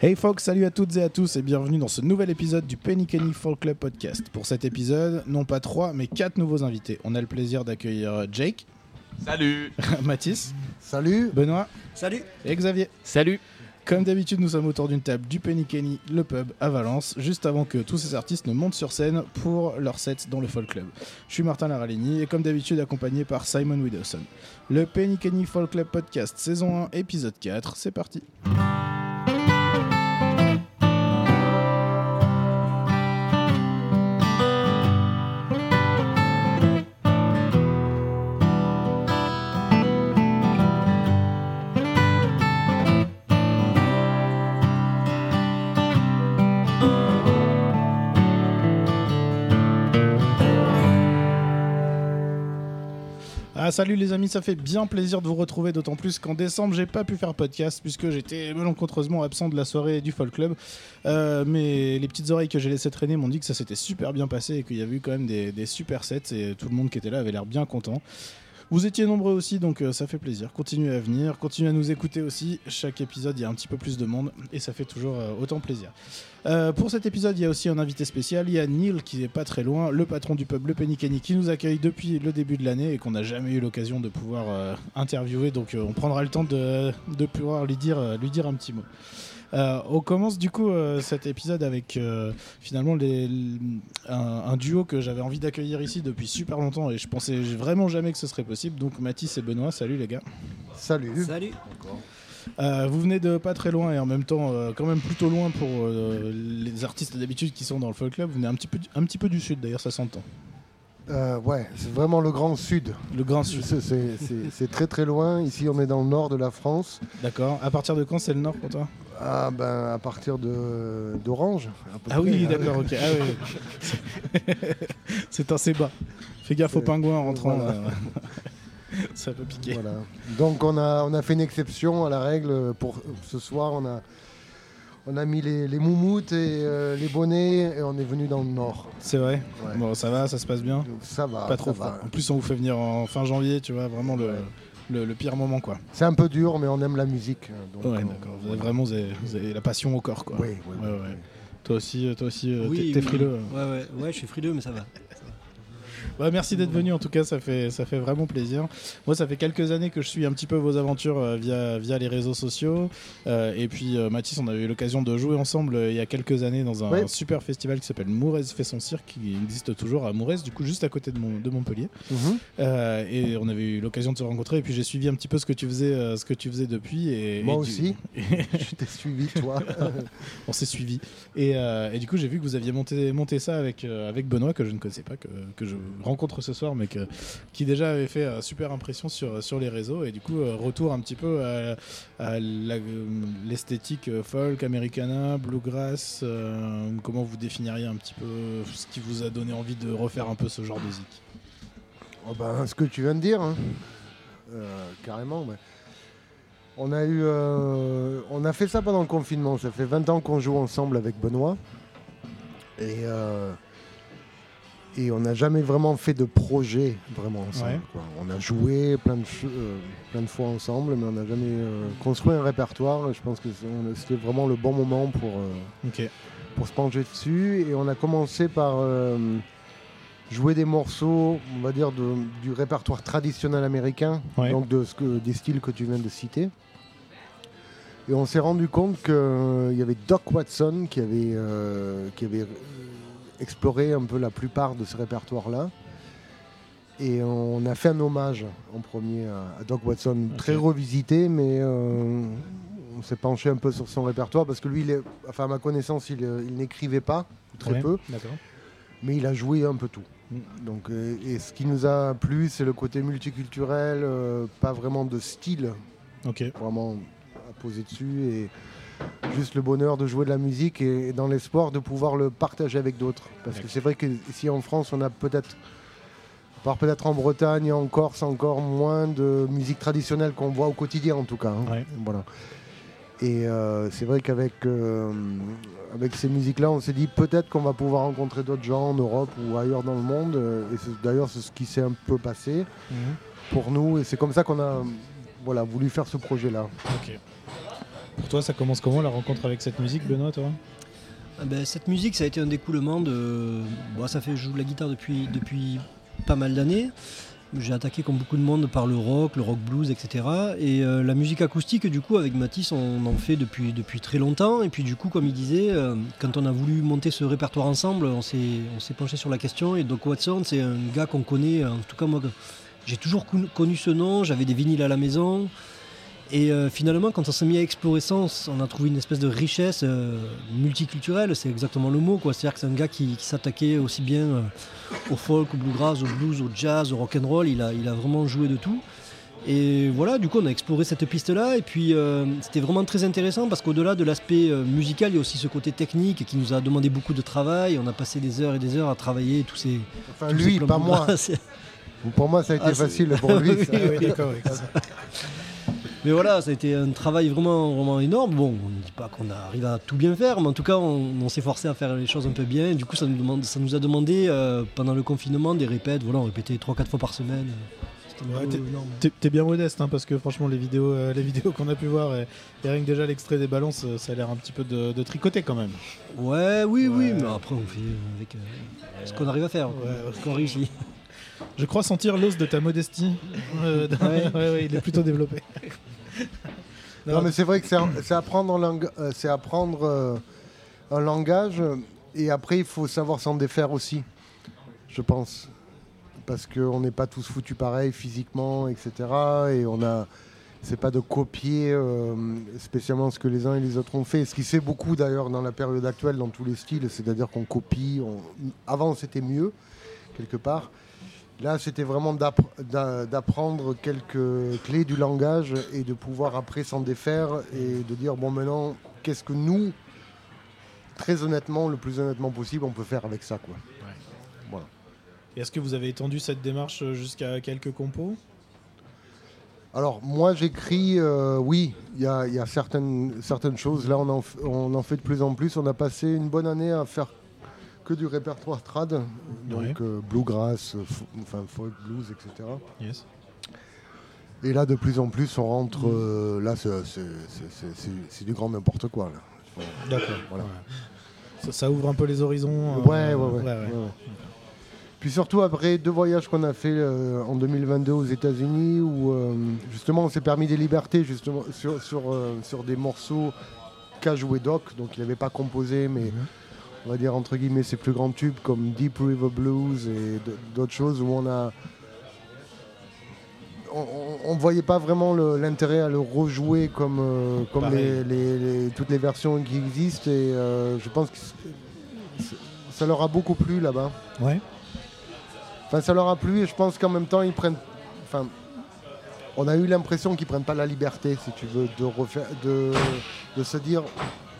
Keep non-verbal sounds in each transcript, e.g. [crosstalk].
Hey folks, salut à toutes et à tous et bienvenue dans ce nouvel épisode du Penny Kenny Folk Club Podcast. Pour cet épisode, non pas trois, mais quatre nouveaux invités. On a le plaisir d'accueillir Jake, Salut [laughs] Mathis, Salut Benoît Salut et Xavier. Salut Comme d'habitude, nous sommes autour d'une table du Penny Kenny, le pub à Valence, juste avant que tous ces artistes ne montent sur scène pour leur set dans le Folk Club. Je suis Martin Laralini et comme d'habitude accompagné par Simon Widowson. Le Penny Kenny Folk Club Podcast, saison 1, épisode 4, c'est parti. Salut les amis, ça fait bien plaisir de vous retrouver, d'autant plus qu'en décembre j'ai pas pu faire podcast puisque j'étais malencontreusement absent de la soirée du Folk Club. Euh, mais les petites oreilles que j'ai laissées traîner m'ont dit que ça s'était super bien passé et qu'il y avait eu quand même des, des super sets et tout le monde qui était là avait l'air bien content. Vous étiez nombreux aussi, donc euh, ça fait plaisir. Continuez à venir, continuez à nous écouter aussi. Chaque épisode, il y a un petit peu plus de monde et ça fait toujours euh, autant plaisir. Euh, pour cet épisode, il y a aussi un invité spécial. Il y a Neil qui est pas très loin, le patron du pub Le Kenny, qui nous accueille depuis le début de l'année et qu'on n'a jamais eu l'occasion de pouvoir euh, interviewer. Donc on prendra le temps de, de pouvoir lui dire, lui dire un petit mot. Euh, on commence du coup euh, cet épisode avec euh, finalement les- un, un duo que j'avais envie d'accueillir ici depuis super longtemps et je pensais vraiment jamais que ce serait possible. Donc Mathis et Benoît, salut les gars. Salut Salut Euh, vous venez de pas très loin et en même temps euh, quand même plutôt loin pour euh, les artistes d'habitude qui sont dans le folk club. Vous venez un petit peu, du- un petit peu du sud d'ailleurs, ça s'entend. Euh, Ouais, c'est vraiment le grand sud. Le grand sud. C'est- très très loin. Ici, on est dans le nord de la France. D'accord. À partir de quand c'est le nord pour toi? Ah, ben, à partir de- d'Orange. Ah oui, d'accord, ok. Ah oui. [laughs] c'est assez bas. Fais gaffe aux pingouins en rentrant. voilà. [laughs] ça peut piquer. Voilà. Donc, on a, on a fait une exception à la règle pour ce soir. On a, on a mis les, les moumoutes et euh, les bonnets et on est venu dans le nord. C'est vrai. Ouais. Bon, ça va, ça se passe bien. Donc, ça va. pas trop va. froid. En plus, on vous fait venir en fin janvier, tu vois, vraiment le, Ouais. le, le pire moment, quoi. C'est un peu dur, mais on aime la musique. donc ouais, d'accord. Vous avez vraiment vous avez, vous avez la passion au corps, quoi. Oui, oui, Ouais, oui. Toi aussi, euh, toi aussi, euh, Oui, t'es- t'es oui. frileux. Ouais, ouais, ouais, je suis frileux, mais ça va. Ouais, merci d'être venu en tout cas, ça fait, ça fait vraiment plaisir. Moi, ça fait quelques années que je suis un petit peu vos aventures euh, via, via les réseaux sociaux. Euh, et puis, euh, Mathis, on avait eu l'occasion de jouer ensemble euh, il y a quelques années dans un super festival qui s'appelle Mourez fait son cirque, qui existe toujours à Mourez, du coup, juste à côté de, Mon- de Montpellier. Mhm. Et on avait eu l'occasion de se rencontrer. Et puis, j'ai suivi un petit peu ce que tu faisais, ce que tu faisais depuis. Et, Moi et du- aussi. [laughs] [laughs] Je t'ai suivi, toi. [laughs] on s'est suivi. Et, et du coup, j'ai vu que vous aviez monté, monté ça avec, avec Benoît, que je ne connaissais pas, que, que je rencontre ce soir, mais que, qui déjà avait fait euh, super impression sur, sur les réseaux. Et du coup, euh, retour un petit peu à, euh, l'esthétique euh, folk, americana, bluegrass. euh, comment vous définiriez un petit peu ce qui vous a donné envie de refaire un peu ce genre de zik Oh ben, ce que tu viens de dire, hein. Euh, carrément. ouais. On a eu, euh, on a fait ça pendant le confinement. Ça fait 20 ans qu'on joue ensemble avec Benoît, et euh, et on n'a jamais vraiment fait de projet vraiment ensemble. Ouais. quoi. On a joué plein de, euh, plein de fois ensemble, mais on n'a jamais euh, construit un répertoire. Je pense que c'était vraiment le bon moment pour. euh, pour se pencher dessus. Et on a commencé par jouer des morceaux, on va dire, de- du répertoire traditionnel américain, Ouais. donc de ce que, des styles que tu viens de citer. Et on s'est rendu compte qu'il y avait Doc Watson qui avait, qui avait exploré un peu la plupart de ce répertoire-là. Et on a fait un hommage en premier à, Doc Watson, très revisité, mais euh, on s'est penché un peu sur son répertoire parce que lui, il est- enfin à ma connaissance, il, euh, il n'écrivait pas, très Ouais, peu, mais il a joué un peu tout. Mm. Donc, euh, et ce qui nous a plu, c'est le côté multiculturel, euh, pas vraiment de style, vraiment à poser dessus, et juste le bonheur de jouer de la musique et, et dans l'espoir de pouvoir le partager avec d'autres. Parce que c'est vrai qu'ici en France, on a peut-être, à part peut-être en Bretagne et en Corse, encore moins de musique traditionnelle qu'on voit au quotidien en tout cas. hein. Ouais. Voilà. Et euh, c'est vrai qu'avec euh, avec ces musiques-là, on s'est dit peut-être qu'on va pouvoir rencontrer d'autres gens en Europe ou ailleurs dans le monde. Et d'ailleurs, c'est ce qui s'est un peu passé Mhm. pour nous. Et c'est comme ça qu'on a voilà, voulu faire ce projet-là. Pour toi, ça commence comment la rencontre avec cette musique, Benoît, Ah ben, cette musique, ça a été un découlement de. Bon, ça fait je joue la guitare depuis, depuis pas mal d'années. J'ai attaqué comme beaucoup de monde par le rock, le rock blues, etc. Et euh, la musique acoustique, du coup, avec Matisse, on en fait depuis, très longtemps. Et puis, du coup, comme il disait, euh, quand on a voulu monter ce répertoire ensemble, on s'est penché sur la question. Et Doc Watson, c'est un gars qu'on connaît, en tout cas, moi, j'ai toujours con- connu ce nom. J'avais des vinyles à la maison. Et euh, finalement, quand on s'est mis à explorer ça, on a trouvé une espèce de richesse euh, multiculturelle, c'est exactement le mot. C'est-à-dire que c'est un gars qui, qui s'attaquait aussi bien euh, au folk, au bluegrass, au blues, au jazz, au rock and roll. Il a, il a vraiment joué de tout. Et voilà, du coup, on a exploré cette piste-là. Et puis, c'était vraiment très intéressant parce qu'au-delà de l'aspect musical, il y a aussi ce côté technique qui nous a demandé beaucoup de travail. On a passé des heures et des heures à travailler tous ces. Enfin, tous lui, pas moi. [laughs] Pour moi, ça a été Ah, facile. Pour [laughs] lui, Oui, Ah oui, d'accord, oui, ça. [laughs] Mais voilà, ça a été un travail vraiment, vraiment énorme. Bon, on ne dit pas qu'on arrive à tout bien faire, mais en tout cas, on, on s'est forcé à faire les choses un peu bien. Et du coup, ça nous, demande, ça nous a demandé, euh, pendant le confinement, des répètes. Voilà, on répétait 3-4 fois par semaine. Ouais, t'es- bien modeste, hein, parce que franchement, les vidéos, euh, les vidéos qu'on a pu voir, et, et rien que déjà l'extrait des balances, euh, ça a l'air un petit peu de, de tricoter quand même. Ouais, oui, oui, mais après, on fait avec euh, ce qu'on arrive à faire, Ouais, ce qu'on réussit. Je crois sentir l'os de ta modestie. Euh, Ouais. [laughs] ouais, ouais, il est plutôt développé. [laughs] Non, mais c'est vrai que c'est apprendre, euh, apprendre euh, un langage et après il faut savoir s'en défaire aussi, je pense. Parce qu'on n'est pas tous foutus pareil physiquement, etc. Et on a. C'est pas de copier euh, spécialement ce que les uns et les autres ont fait. Ce qui se fait beaucoup d'ailleurs dans la période actuelle, dans tous les styles, c'est-à-dire qu'on copie. on- Avant c'était mieux, quelque part. Là, c'était vraiment d'appr- d'a- d'apprendre quelques clés du langage et de pouvoir après s'en défaire et de dire bon maintenant, qu'est-ce que nous, très honnêtement, le plus honnêtement possible, on peut faire avec ça quoi. Voilà. Est-ce que vous avez étendu cette démarche jusqu'à quelques compos? Alors moi j'écris, euh, oui, il y a, il y a certaines, certaines choses. Là on en, f- on en fait de plus en plus. On a passé une bonne année à faire que du répertoire trad, donc euh, bluegrass, enfin folk blues, etc. Yes. Et là de plus en plus on rentre, euh, là c'est- du grand n'importe quoi. D'accord. Voilà. ouais. Ça, ça ouvre un peu les horizons. euh, Ouais, ouais, ouais. Puis surtout après deux voyages qu'on a fait euh, en 2022 aux États-Unis où justement on s'est permis des libertés justement sur, sur, sur des morceaux qu'a joué Doc, donc il n'avait pas composé, mais on va dire entre guillemets ses plus grands tubes comme Deep River Blues et d'autres choses où on a on ne voyait pas vraiment l'intérêt à le rejouer comme, euh, comme les, les- les- toutes les versions qui existent et euh, je pense que ça leur a beaucoup plu là-bas. Ouais. Enfin, ça leur a plu et je pense qu'en même temps, ils prennent. Enfin, on a eu l'impression qu'ils prennent pas la liberté, si tu veux, de, refaire, de, de se dire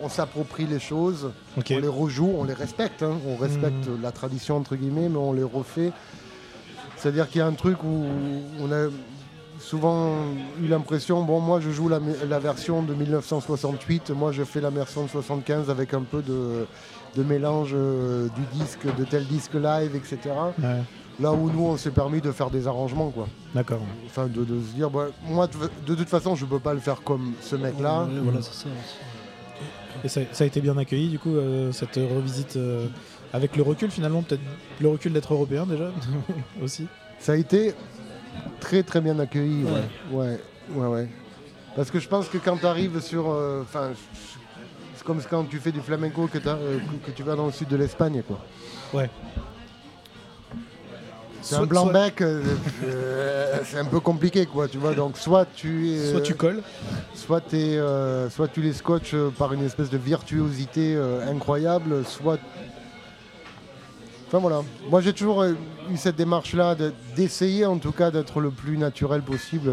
on s'approprie les choses, on les rejoue, on les respecte, hein, on respecte la tradition entre guillemets, mais on les refait. C'est-à-dire qu'il y a un truc où on a souvent eu l'impression, bon, moi je joue la, la version de 1968, moi je fais la version de 75 avec un peu de, de mélange euh, du disque, de tel disque live, etc. Ouais. Là où nous, on s'est permis de faire des arrangements, quoi. D'accord. Enfin, de, de se dire, bah, moi, de, de toute façon, je peux pas le faire comme ce mec-là. Ouais, voilà, c'est ça. Et ça, ça a été bien accueilli, du coup, euh, cette revisite euh, avec le recul, finalement, peut-être le recul d'être européen déjà [laughs] aussi. Ça a été très, très bien accueilli. Ouais, ouais, ouais. ouais. Parce que je pense que quand tu arrives sur. euh, Enfin, c'est comme quand tu fais du flamenco euh, que- que tu vas dans le sud de l'Espagne, quoi. Ouais. C'est Soit- un blanc-bec, euh, euh, c'est un peu compliqué, quoi, tu vois. Donc, soit tu es. [laughs] Soit tu colles. soit, euh, soit tu les scotches par une espèce de virtuosité incroyable, soit. Enfin voilà. Moi j'ai toujours eu cette démarche-là de- d'essayer en tout cas d'être le plus naturel possible.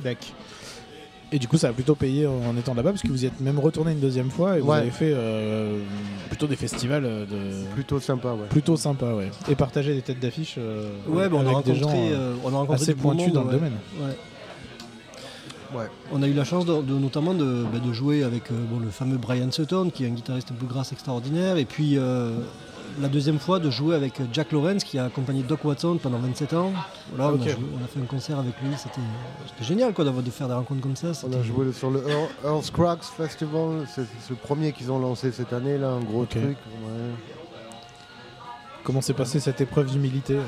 D'accord. Et du coup, ça a plutôt payé en étant là-bas, parce que vous y êtes même retourné une deuxième fois et vous Ouais. avez fait euh, plutôt des festivals euh, de... Plutôt sympa, ouais. plutôt sympa, ouais. Et partager des têtes d'affiche euh, Ouais, bah, on, a avec des gens rencontré, euh, euh, on a rencontré assez du pointus monde, dans le ouais. domaine. Ouais. Ouais. On a eu la chance de, de- notamment de, bah, de jouer avec euh, bon, le fameux Brian Sutton, qui est un guitariste bluegrass extraordinaire, et puis euh, la deuxième fois de jouer avec Jack Lawrence qui a accompagné Doc Watson pendant 27 ans. Voilà, on, a Ok. joué- on a fait un concert avec lui, c'était génial quoi, d'avoir- de faire des rencontres comme ça. On a joué sur le Earl- Earl's Cracks Festival, c'est le premier qu'ils ont lancé cette année, là, un gros truc. ouais. Comment s'est passée cette épreuve d'humilité euh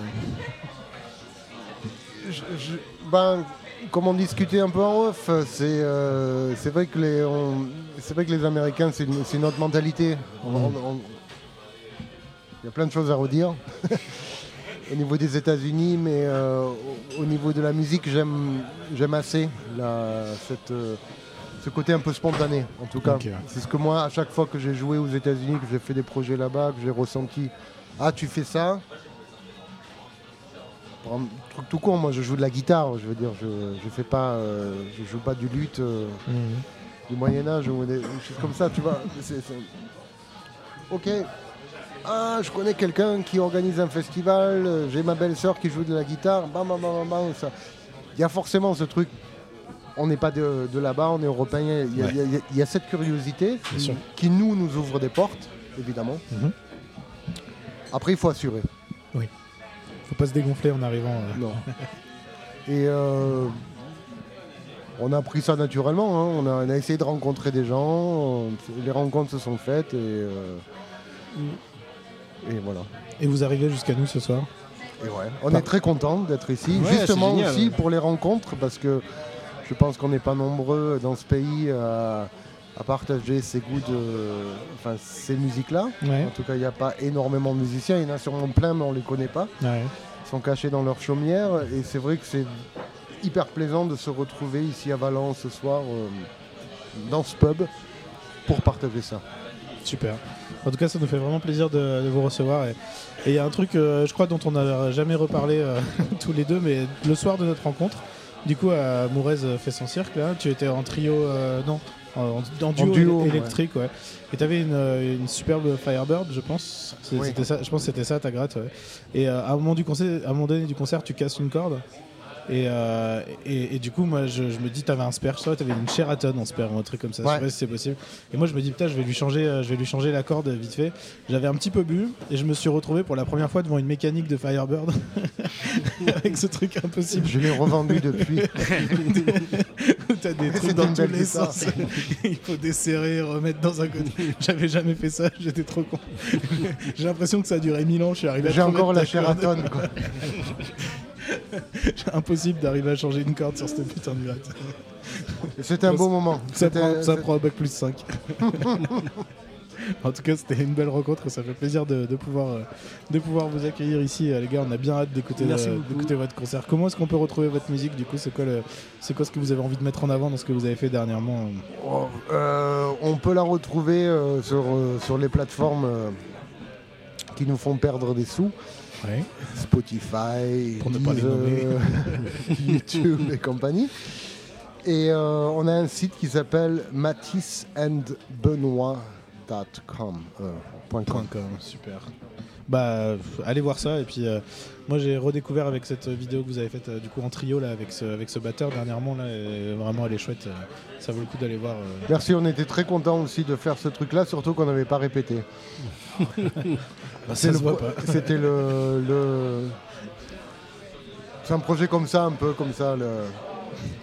ben, comme on discutait un peu en off, c'est euh, c'est vrai, que les- on- c'est vrai que les Américains, c'est une, c'est notre mentalité. On- on- Il y a plein de choses à redire [laughs] au niveau des États-Unis, mais euh, au, au niveau de la musique, j'aime j'aime assez la- cette, euh, ce côté un peu spontané, en tout cas. C'est ce que moi, à chaque fois que j'ai joué aux États-Unis, que j'ai fait des projets là-bas, que j'ai ressenti, ah, tu fais ça, pour un truc tout con, moi je joue de la guitare, je veux dire, je, je fais pas, euh, je joue pas du luth euh, du Moyen Âge ou des, des choses comme ça, tu vois. c'est- c'est- Ok. Ah, je connais quelqu'un qui organise un festival, j'ai ma belle-sœur qui joue de la guitare, bam bam bam bam, bam, ça. Il y a forcément ce truc. On n'est pas de, de là-bas, on est européen. Il y, a- Ouais. il y a- il y a- il y a cette curiosité qui, nous, nous ouvre des portes, évidemment. Mhm. Après, il faut assurer. Faut pas se dégonfler en arrivant. euh. Non. [laughs] Et euh, on a pris ça naturellement. hein. On, a, on a essayé de rencontrer des gens. les rencontres se sont faites et, euh, et voilà. Et vous arrivez jusqu'à nous ce soir Et ouais. On est très content d'être ici. Ouais, Justement génial, aussi ouais. pour les rencontres parce que je pense qu'on n'est pas nombreux dans ce pays à, à partager ces goûts de, enfin ces musiques-là. Ouais. En tout cas, il n'y a pas énormément de musiciens. Il y en a sûrement plein, mais on ne les connaît pas. Ils sont cachés dans leur chaumière et c'est vrai que c'est hyper plaisant de se retrouver ici à Valence ce soir euh, dans ce pub pour partager ça. Super. En tout cas, ça nous fait vraiment plaisir de, de vous recevoir. Et il y a un truc, euh, je crois, dont on n'a jamais reparlé euh, [laughs] tous les deux, mais le soir de notre rencontre, du coup, à Mourez fait son cirque, là, tu étais en trio, euh, non, en, en duo, duo, éle- électrique, ouais. Et tu avais une, euh, une superbe Firebird, je pense. Oui. Ça, je pense que c'était ça ta gratte. ouais. Et euh, à, un moment du concert, à un moment donné du concert, tu casses une corde. Et, euh, et, et du coup, moi, je, je me dis, t'avais un spare, tu avais une Sheraton en spare ou un truc comme ça. Je sais Ouais. pas si c'est possible. Et moi, je me dis, putain, je vais lui changer, euh, je vais lui changer la corde vite fait. J'avais un petit peu bu et je me suis retrouvé pour la première fois devant une mécanique de Firebird [laughs] avec ce truc impossible. Je l'ai revendu depuis. [laughs] T'as des trucs dans tous les sens. Il faut desserrer, remettre dans un côté. J'avais jamais fait ça, [laughs] j'étais trop con. J'ai l'impression que ça a duré mille ans. Je suis arrivé à J'ai encore la. Sheraton. quoi. [laughs] Impossible d'arriver à changer une corde sur cette putain de gratte. Et C'était un beau moment. Ça prend, ça c'était- prend un bac plus 5. [laughs] en tout cas, c'était une belle rencontre ça fait plaisir de, de pouvoir, euh, de pouvoir vous accueillir ici. Euh, Les gars, on a bien hâte d'écouter euh, d'écouter votre concert. Comment est-ce qu'on peut retrouver votre musique Du coup, c'est quoi, le- c'est quoi ce que vous avez envie de mettre en avant dans ce que vous avez fait dernièrement? Oh, euh, on peut la retrouver euh, sur, euh, sur les plateformes euh, qui nous font perdre des sous. Ouais. Spotify, Pour ne pas les Deezer, [laughs] YouTube et compagnie. Et euh, on a un site qui s'appelle matissandbenoît.com. euh, com. Com, super. Bah, allez voir ça. Et puis, euh, moi, j'ai redécouvert avec cette vidéo que vous avez faite euh, du coup en trio là, avec ce, avec ce batteur dernièrement. Là, et vraiment, elle est chouette. euh, ça vaut le coup d'aller voir. Merci, on était très contents aussi de faire ce truc-là, surtout qu'on n'avait pas répété. [laughs] Bah, le. [laughs] C'était le, le- C'est un projet comme ça, un peu comme ça, le...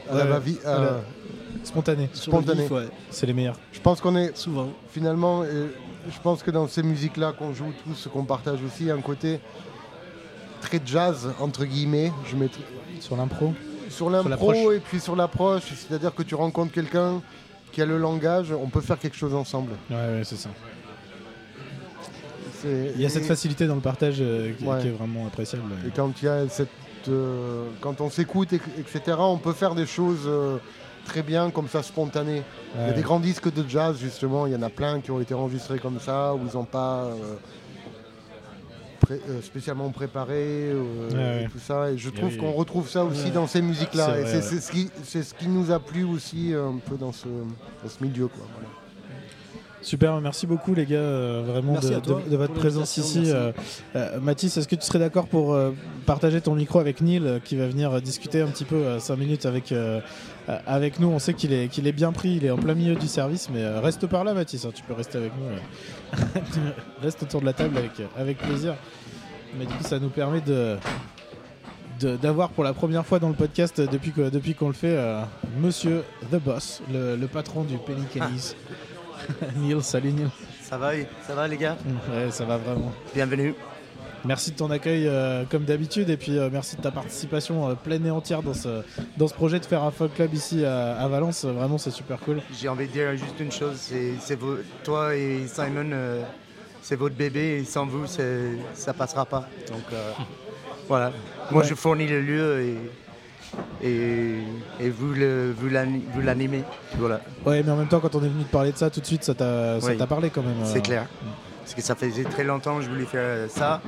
à Ouais, la- Spontané. Le Spontané. ouais, C'est les meilleurs. Je pense qu'on est souvent. finalement, euh, je pense que dans ces musiques-là qu'on joue tous, qu'on partage aussi, il y a un côté très jazz, entre guillemets. Je mets Sur l'impro. sur l'impro et puis sur l'approche, c'est-à-dire que tu rencontres quelqu'un qui a le langage, on peut faire quelque chose ensemble. Ouais, ouais, c'est ça. Il y a cette et- facilité dans le partage euh, qui, Ouais. qui est vraiment appréciable. Et quand il y a cette, euh, quand on s'écoute, et- etc., on peut faire des choses euh, très bien comme ça, spontanées. Il y a des grands disques de jazz, justement, il y en a plein qui ont été enregistrés comme ça, où ils n'ont pas euh, pré- euh, spécialement préparé, euh, et tout ça. Et je trouve oui, qu'on retrouve ça aussi dans ces musiques-là. C'est Et ce, qui- ce qui nous a plu aussi un peu dans ce, dans ce milieu. Quoi, voilà. Super, merci beaucoup les gars, euh, vraiment de, votre présence ici. Euh, euh, Mathis, est-ce que tu serais d'accord pour euh, partager ton micro avec Neil qui va venir discuter un petit peu 5 minutes avec, avec nous? On sait qu'il est, qu'il est bien pris, il est en plein milieu du service, mais reste par là Mathis, hein, tu peux rester avec nous. [laughs] reste autour de la table avec, avec plaisir. Mais du coup, ça nous permet de d'avoir pour la première fois dans le podcast depuis que- depuis qu'on le fait euh, Monsieur The Boss, le, le patron du Penny. [laughs] [laughs] Neil, salut Neil. Ça va, ça va les gars Ouais, ça va vraiment. Bienvenue. Merci de ton accueil euh, comme d'habitude et puis euh, merci de ta participation euh, pleine et entière dans ce, dans ce projet de faire un folk club ici à, à Valence. Vraiment, c'est super cool. J'ai envie de dire juste une chose, c'est toi et Simon, c'est votre bébé et sans vous, ça passera pas. Donc [laughs] voilà. Moi, Ouais. je fournis le lieu et, et, et vous l'animez. Voilà, Ouais, mais en même temps, quand on est venu te parler de ça, tout de suite, ça t'a ça Oui. t'a parlé quand même. euh. c'est clair. Parce que ça faisait très longtemps que je voulais faire ça.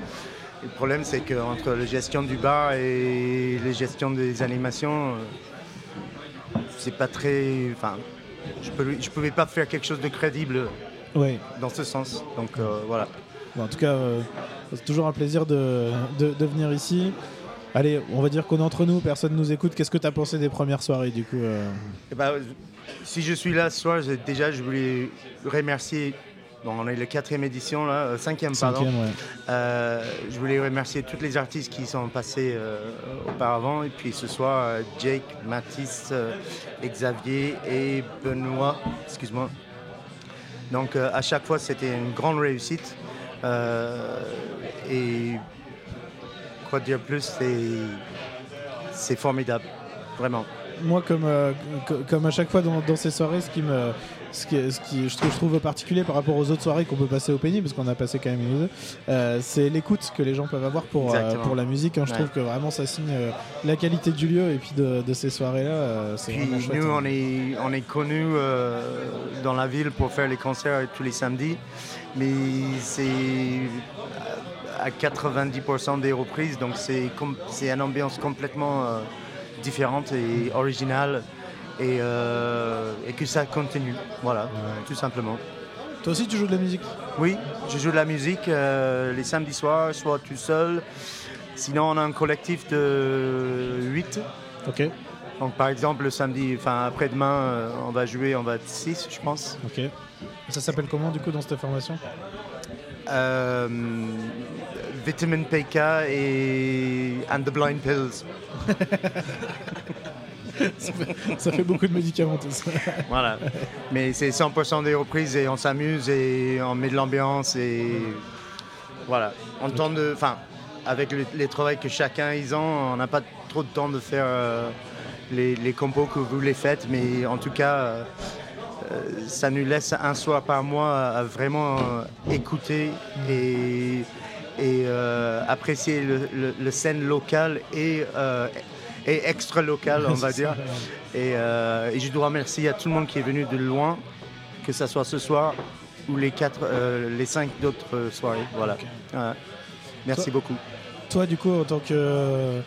Et le problème, c'est qu'entre la gestion du bar et la gestion des animations, euh, c'est pas très. Enfin, je ne je pouvais pas faire quelque chose de crédible Ouais. dans ce sens. Donc euh, voilà. Bon, en tout cas, euh, c'est toujours un plaisir de, de- de venir ici. Allez, on va dire qu'on est entre nous, personne nous écoute. Qu'est-ce que tu as pensé des premières soirées du coup euh Eh ben, si je suis là ce soir, déjà je voulais remercier. Bon, on est la quatrième édition, là, euh, cinquième, pardon. Cinquième, ouais. Euh, je voulais remercier tous les artistes qui sont passés auparavant. Et puis ce soir, Jake, Mathis, Xavier et Benoît. Excuse-moi. Donc à chaque fois, c'était une grande réussite. Et quoi dire plus, c'est, formidable. Vraiment. Moi, comme, euh, co- comme à chaque fois dans, dans ces soirées, ce qui me, ce qui, ce qui je, trouve, je trouve particulier par rapport aux autres soirées qu'on peut passer au Penny, parce qu'on a passé quand même une ou deux, euh, c'est l'écoute que les gens peuvent avoir pour, euh, pour la musique. hein. Je Ouais. trouve que vraiment ça signe la qualité du lieu et puis de, de ces soirées-là. c'est vraiment chouette. nous, hein. on est, on est connus dans la ville pour faire les concerts tous les samedis, mais c'est à 90% des reprises, donc c'est c'est une ambiance complètement euh, différente et originale, et, euh, et que ça continue, voilà, tout simplement. Toi aussi, tu joues de la musique? Oui, je joue de la musique euh, les samedis soirs, soit tout seul, sinon on a un collectif de 8 Ok, donc par exemple le samedi, enfin après-demain, on va jouer, on va être 6 je pense. ok. Ça s'appelle comment du coup dans cette formation? Euh, Vitamin PK et And the Blind Pills. [laughs] Ça fait beaucoup de médicaments tout ça. Voilà. Mais c'est 100% des reprises et on s'amuse et on met de l'ambiance et voilà. En temps de, enfin, avec le- les travaux que chacun ils ont, on n'a pas trop de temps de faire euh, les, les compos que vous les faites, mais en tout cas. euh, ça nous laisse un soir par mois à vraiment euh, écouter et, et euh, apprécier le, le- le scène locale et, euh, et extra locale, on va dire. [laughs] Et, euh, et je dois remercier à tout le monde qui est venu de loin, que ce soit ce soir ou les, quatre, euh, les cinq d'autres euh, soirées. Voilà. Merci Toi- beaucoup. Toi, du coup, en tant que.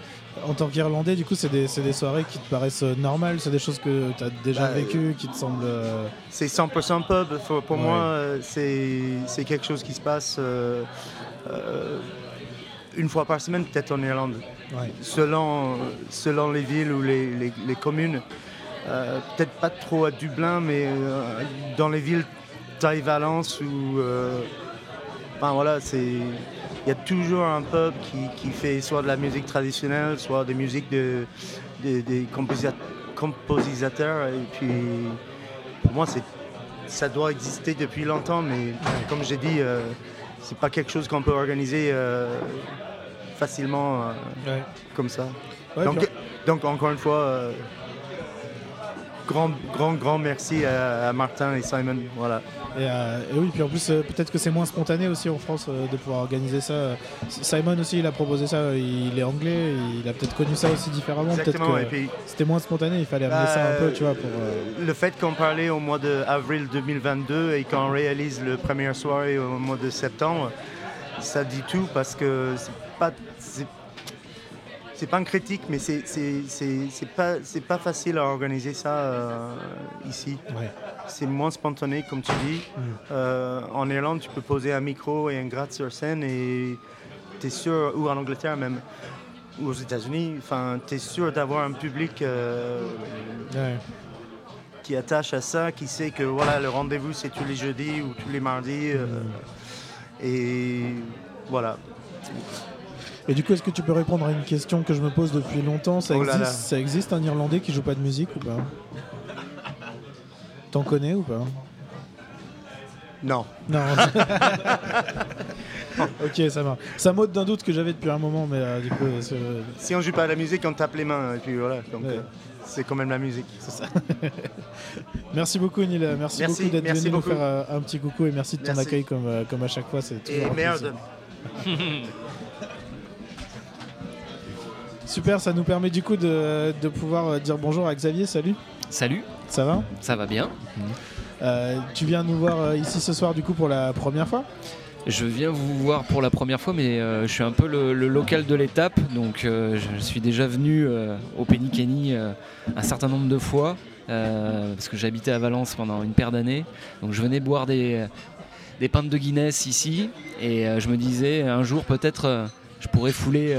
En tant qu'Irlandais, du coup, c'est des, des soirées qui te paraissent euh, normales, c'est des choses que tu as déjà Bah, vécues, qui te semblent. euh, C'est 100% pub. Pour, pour Ouais. moi, euh, c'est quelque chose qui se passe euh, euh, une fois par semaine, peut-être en Irlande. ouais. selon, selon les villes ou les, les- les communes. Peut-être pas trop à Dublin, mais dans les villes taille Valence ou. enfin voilà, c'est. Il y a toujours un pub qui, qui fait soit de la musique traditionnelle, soit des musiques de, de- des composa- compositeurs. Et puis, pour moi, ça doit exister depuis longtemps, mais comme j'ai dit, euh, c'est pas quelque chose qu'on peut organiser euh, facilement euh, Ouais. comme ça. Ouais, donc, donc, encore une fois, euh, grand, grand, grand merci à, à Martin et Simon. Voilà. Et, euh, et oui, puis en plus, euh, peut-être que c'est moins spontané aussi en France euh, de pouvoir organiser ça. Simon aussi, il a proposé ça, il est anglais, il a peut-être connu ça aussi différemment. Peut-être Exactement. Et que puis, c'était moins spontané, il fallait amener ça un peu, euh, tu vois, pour. le fait qu'on parlait au mois d'avril 2022 et qu'on réalise le première soirée au mois de septembre, ça dit tout parce que c'est pas. C'est- pas une critique, mais c'est pas, c'est pas facile à organiser ça euh, ici. Ouais. C'est moins spontané, comme tu dis. Mm. Euh, en Irlande, tu peux poser un micro et un gratte sur scène et tu es sûr, ou en Angleterre même, ou aux États-Unis, tu es sûr d'avoir un public euh, Ouais. qui attache à ça, qui sait que voilà, le rendez-vous c'est tous les jeudis ou tous les mardis. euh, et voilà. Et du coup, est-ce que tu peux répondre à une question que je me pose depuis longtemps? Ça Oh là existe, là. ça existe un Irlandais qui joue pas de musique ou pas? T'en connais ou pas? Non. Non. [laughs] ok, ça va. Ça m'ôte d'un doute que j'avais depuis un moment, mais euh, du coup, c'est Si on joue pas à la musique, on tape les mains. Et puis voilà. Donc, Ouais. euh, c'est quand même la musique. c'est ça. [laughs] merci beaucoup, Neil. Merci, Merci, beaucoup d'être merci venu nous beaucoup. faire euh, un petit coucou et merci de ton Merci. accueil comme, euh, comme à chaque fois. C'est toujours Et un plaisir. merde. [laughs] Super, ça nous permet du coup de, de pouvoir euh, dire bonjour à Xavier. Salut, Salut, ça va? Ça va bien. Euh, Tu viens nous voir euh, ici ce soir du coup pour la première fois? Je viens vous voir pour la première fois, mais euh, je suis un peu le, le local de l'étape, donc je suis déjà venu au Penny Kenny un certain nombre de fois, parce que j'habitais à Valence pendant une paire d'années, donc je venais boire des, des pintes de Guinness ici, et je me disais un jour peut-être je pourrais fouler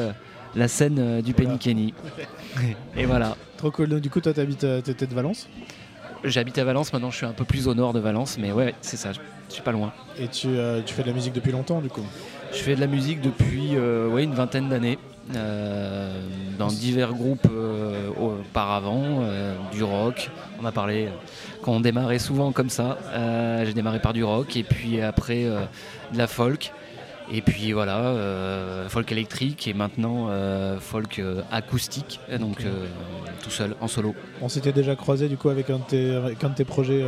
la scène euh, du Penny. Kenny. [laughs] et voilà. Trop cool. Du coup, toi, t'habites, euh, t'étais de Valence? J'habite à Valence, maintenant je suis un peu plus au nord de Valence, mais ouais, c'est ça, je suis pas loin. et tu, euh, tu fais de la musique depuis longtemps du coup? Je fais de la musique depuis euh, ouais, une vingtaine d'années, euh, dans divers groupes auparavant, du rock. On a parlé, quand on démarrait souvent comme ça, j'ai démarré par du rock, et puis après de la folk, et puis voilà, euh, folk électrique, et maintenant euh, folk euh, acoustique, donc tout seul, en solo. On s'était déjà croisé du coup avec un de tes, avec un de tes projets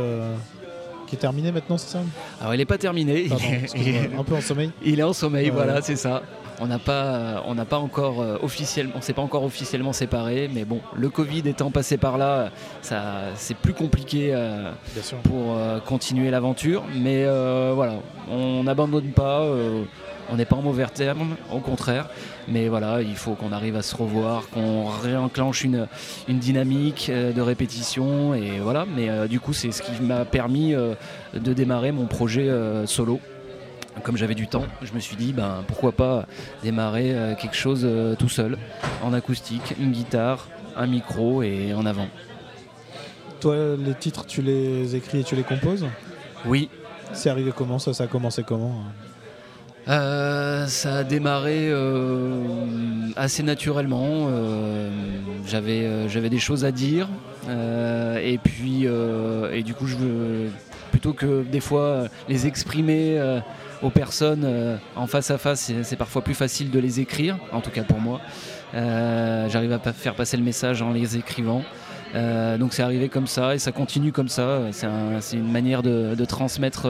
qui est terminé maintenant, c'est ça Alors il n'est pas terminé, Pardon, [laughs] excuse-moi, un peu en sommeil. Il est en sommeil, voilà, c'est ça. On n'a pas, on n'a pas encore officiellement, on s'est pas encore officiellement séparés, mais bon, le Covid étant passé par là, ça, c'est plus compliqué euh, pour euh, continuer l'aventure. Mais euh, voilà, on n'abandonne pas, on n'est pas en mauvais terme, au contraire. Mais voilà, il faut qu'on arrive à se revoir, qu'on réenclenche une, une dynamique euh, de répétition, et voilà. Mais euh, du coup, c'est ce qui m'a permis euh, de démarrer mon projet euh, solo comme j'avais du temps, je me suis dit ben, pourquoi pas démarrer quelque chose tout seul, en acoustique, une guitare, un micro et en avant. Toi, les titres, tu les écris et tu les composes? Oui, C'est arrivé comment? Ça Ça a commencé comment hein? Euh, ça a démarré euh, assez naturellement. euh, j'avais, j'avais des choses à dire et puis et du coup je veux plutôt que des fois les exprimer aux personnes en face à face, c'est, parfois plus facile de les écrire, en tout cas pour moi. J'arrive à faire passer le message en les écrivant. Donc c'est arrivé comme ça et ça continue comme ça. C'est, un- c'est une manière de transmettre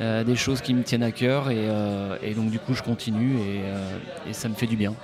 euh, des choses qui me tiennent à cœur et, euh, et donc du coup je continue et, euh, et ça me fait du bien.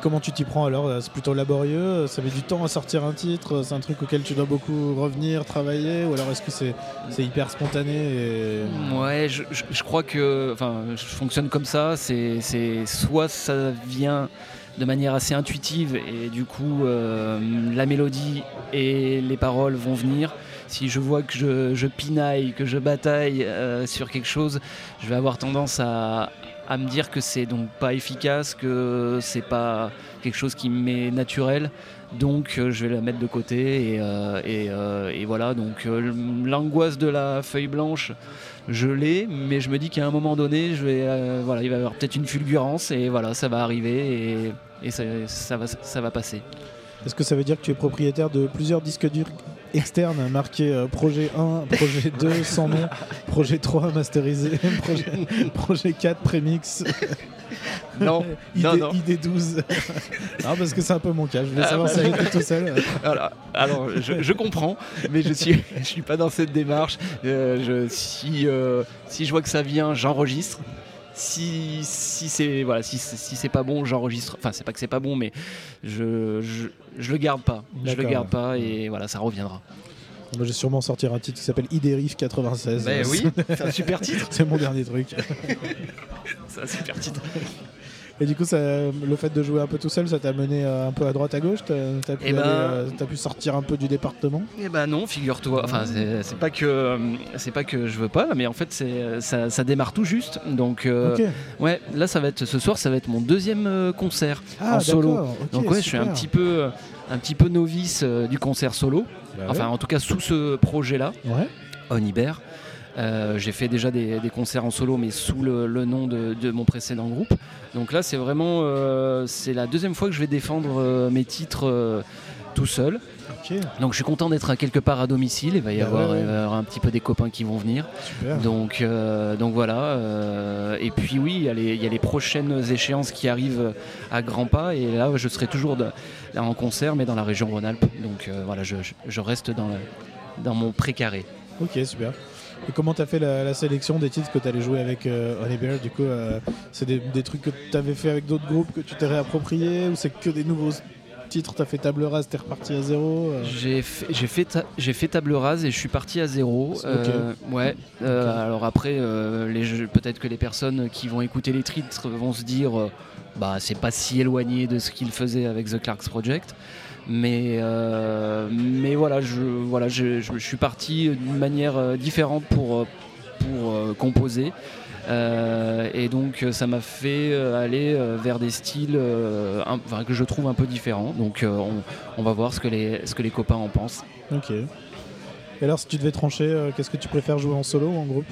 Comment tu t'y prends alors? C'est plutôt laborieux? Ça met du temps à sortir un titre? C'est un truc auquel tu dois beaucoup revenir, travailler? Ou alors est-ce que c'est hyper spontané et... Ouais, je, je- je crois que enfin, je fonctionne comme ça. C'est, c'est soit ça vient de manière assez intuitive et du coup euh, la mélodie et les paroles vont venir. Si je vois que je, pinaille, que je bataille euh, sur quelque chose, je vais avoir tendance à, me dire que c'est donc pas efficace, que c'est pas quelque chose qui m'est naturel. Donc euh, je vais la mettre de côté et, euh, voilà. Donc l'angoisse de la feuille blanche, je l'ai, mais je me dis qu'à un moment donné, il va y avoir peut-être une fulgurance et voilà, ça va arriver et, ça va, ça va passer. Est-ce que ça veut dire que tu es propriétaire de plusieurs disques durs externes marqués euh, projet 1, projet 2 sans nom, projet 3 masterisé, [laughs] projet, projet 4 prémix, Non, ID, non, [laughs] non. ID 12 Non, parce que c'est un peu mon cas. Je voulais Ah, savoir bah, si j'étais [laughs] tout seul. Alors, alors, je, je comprends, mais je suis, je suis pas dans cette démarche. Euh, je, si, euh, si je vois que ça vient, j'enregistre. Si, si c'est voilà, si, si c'est pas bon, j'enregistre. Enfin, c'est pas que c'est pas bon, mais je, je, je le garde pas. Je le garde pas et voilà, ça reviendra. Moi, je vais sûrement sortir un titre qui s'appelle Idérif 96. Ben Euh, oui, [laughs] c'est un super titre. C'est mon dernier truc. [laughs] C'est un super titre. Et du coup, ça, le fait de jouer un peu tout seul, ça t'a mené euh, un peu à droite à gauche T'as pu, Eh ben- euh, pu sortir un peu du département? Eh ben non, figure-toi. Enfin, c'est pas que c'est pas que je veux pas, mais en fait, ça, ça démarre tout juste. Donc, euh, ouais, là, ça va être ce soir, ça va être mon deuxième concert Ah, en solo. Donc ouais, je suis un petit peu un petit peu novice du concert solo. Bah Enfin, en tout cas, sous ce projet-là, ouais. Oniber. Euh, j'ai fait déjà des, des concerts en solo, mais sous le, le nom de, de mon précédent groupe. Donc là, c'est vraiment euh, c'est la deuxième fois que je vais défendre euh, mes titres tout seul. Donc je suis content d'être quelque part à domicile. Il va y Bah avoir, ouais, ouais. il va y avoir un petit peu des copains qui vont venir. super. Donc, euh, donc voilà. euh, et puis oui, il y, a les, il y a les prochaines échéances qui arrivent à grands pas. Et là, je serai toujours de- là, en concert, mais dans la région Rhône-Alpes. Donc euh, voilà, je, je- je reste dans, le- dans mon précaré. Ok, super. Et comment t'as fait la, la sélection des titres que t'allais jouer avec euh, Honey Bear? Du coup, euh, c'est des, des trucs que t'avais fait avec d'autres groupes que tu t'es réapproprié ou c'est que des nouveaux titres? T'as fait table rase, t'es reparti à zéro euh? J'ai fait, j'ai fait, ta- j'ai fait table rase et je suis parti à zéro. Euh, ouais. Alors après, peut-être que les personnes qui vont écouter les titres vont se dire, bah c'est pas si éloigné de ce qu'ils faisaient avec The Clarks Project. Mais, euh, mais voilà, je, voilà je, je- je suis parti d'une manière euh, différente pour, euh, pour composer. Euh, et donc ça m'a fait aller vers des styles un- enfin, que je trouve un peu différents. Donc on, on va voir ce que les, ce que les copains en pensent. Ok. Et alors, si tu devais trancher, qu'est-ce que tu préfères jouer en solo ou en groupe?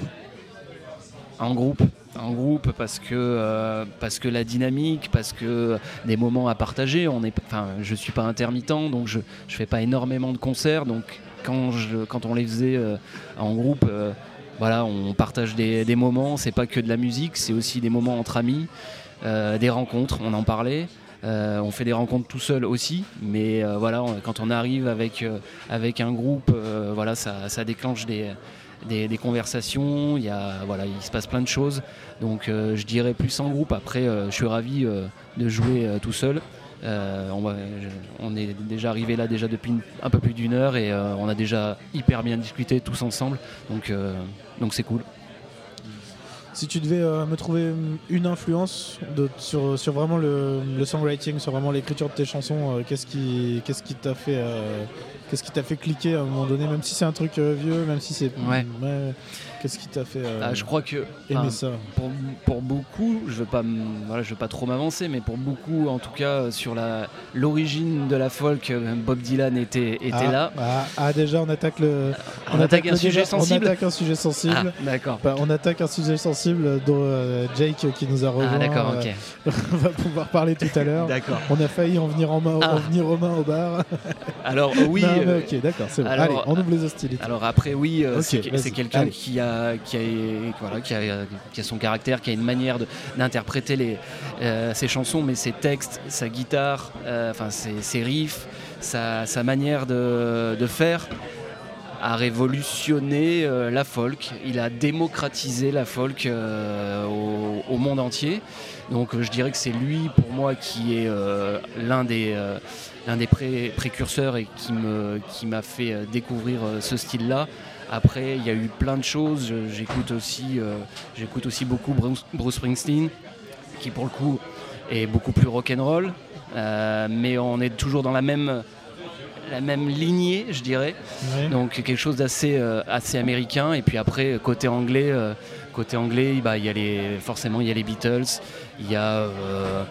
En groupe, en groupe parce que euh, parce que la dynamique, parce que des moments à partager. On est, enfin, je suis pas intermittent, donc je je fais pas énormément de concerts. Donc quand on les faisait euh, en groupe, euh, voilà, on partage des, des moments. C'est pas que de la musique, c'est aussi des moments entre amis, des rencontres. On en parlait. On fait des rencontres tout seul aussi, mais voilà, quand on arrive avec, un groupe, voilà, ça déclenche des, des, conversations, il, y a, voilà, il se passe plein de choses. Donc euh, je dirais plus en groupe. Après, euh, je suis ravi euh, de jouer tout seul. On, est déjà arrivé là déjà depuis un peu plus d'une heure et on a déjà hyper bien discuté tous ensemble. Donc donc c'est cool. Si tu devais euh, me trouver une influence de- sur, sur vraiment le, le songwriting, sur vraiment l'écriture de tes chansons, euh, qu'est-ce qui qu'est-ce qui t'a fait euh, qu'est-ce qui t'a fait cliquer à un moment donné, même si c'est un truc euh, vieux, même si c'est Ouais. Qu'est-ce qui t'a fait euh, Ah, je crois que aimer ça pour, pour beaucoup, je veux pas, voilà, je veux pas trop m'avancer, mais pour beaucoup, en tout cas, euh, sur la l'origine de la folk, euh, Bob Dylan était, était ah, là. ah, ah, déjà on attaque le On, attaque un sujet débat, sensible. On attaque un sujet sensible. Ah, d'accord. Bah, on attaque un sujet sensible dont euh, Jake qui nous a rejoint Ah, d'accord, euh, ok. [laughs] va pouvoir parler tout à l'heure. D'accord. On a failli en venir, en main, Ah. en venir aux mains au bar. Alors euh, oui. Non, mais euh, ok, d'accord, c'est bon. alors, Allez, on ouvre les hostilités. Alors après oui, euh, c'est quelqu'un qui a, qui, a, son caractère, qui a une manière d'interpréter euh, ses chansons, mais ses textes, sa guitare, euh, ses, riffs, sa, manière de, faire a révolutionné euh, la folk. Il a démocratisé la folk au, monde entier. Donc je dirais que c'est lui pour moi qui est l'un des, précurseurs et qui m'a fait découvrir ce style-là. Après, il y a eu plein de choses. J'écoute aussi, euh, j'écoute aussi beaucoup Bruce, Bruce Springsteen, qui pour le coup est beaucoup plus rock'n'roll, euh, mais on est toujours dans la même la même lignée, je dirais. Donc quelque chose d'assez euh, assez américain. Et puis après côté anglais, euh, côté anglais, bah, y a les forcément il y a les Beatles, il y a euh,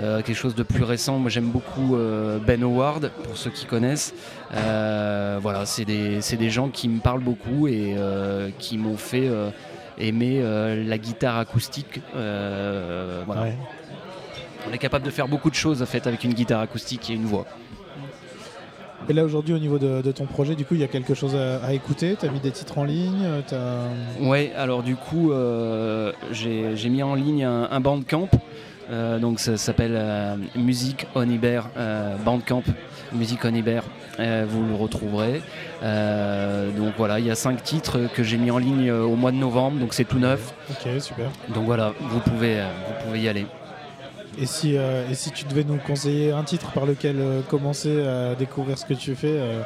euh, quelque chose de plus récent. Moi j'aime beaucoup euh, Ben Howard pour ceux qui connaissent. Euh, voilà, c'est des des gens qui me parlent beaucoup et qui m'ont fait aimer la guitare acoustique. Voilà. Ouais. On est capable de faire beaucoup de choses en fait avec une guitare acoustique et une voix. Et là aujourd'hui au niveau de, de ton projet, du coup il y a quelque chose à, à écouter? T'as mis des titres en ligne t'as- Ouais, alors du coup, j'ai j'ai mis en ligne un, un bandcamp. Euh, donc ça s'appelle euh, Musique Oniber euh, Bandcamp. Musique Oniber, euh, vous le retrouverez. Euh, donc voilà, il y a cinq titres que j'ai mis en ligne euh, au mois de novembre, donc c'est tout neuf. Ok, super. Donc voilà, vous pouvez, euh, vous pouvez y aller. Et si, euh, et si tu devais nous conseiller un titre par lequel euh, commencer à découvrir ce que tu fais euh,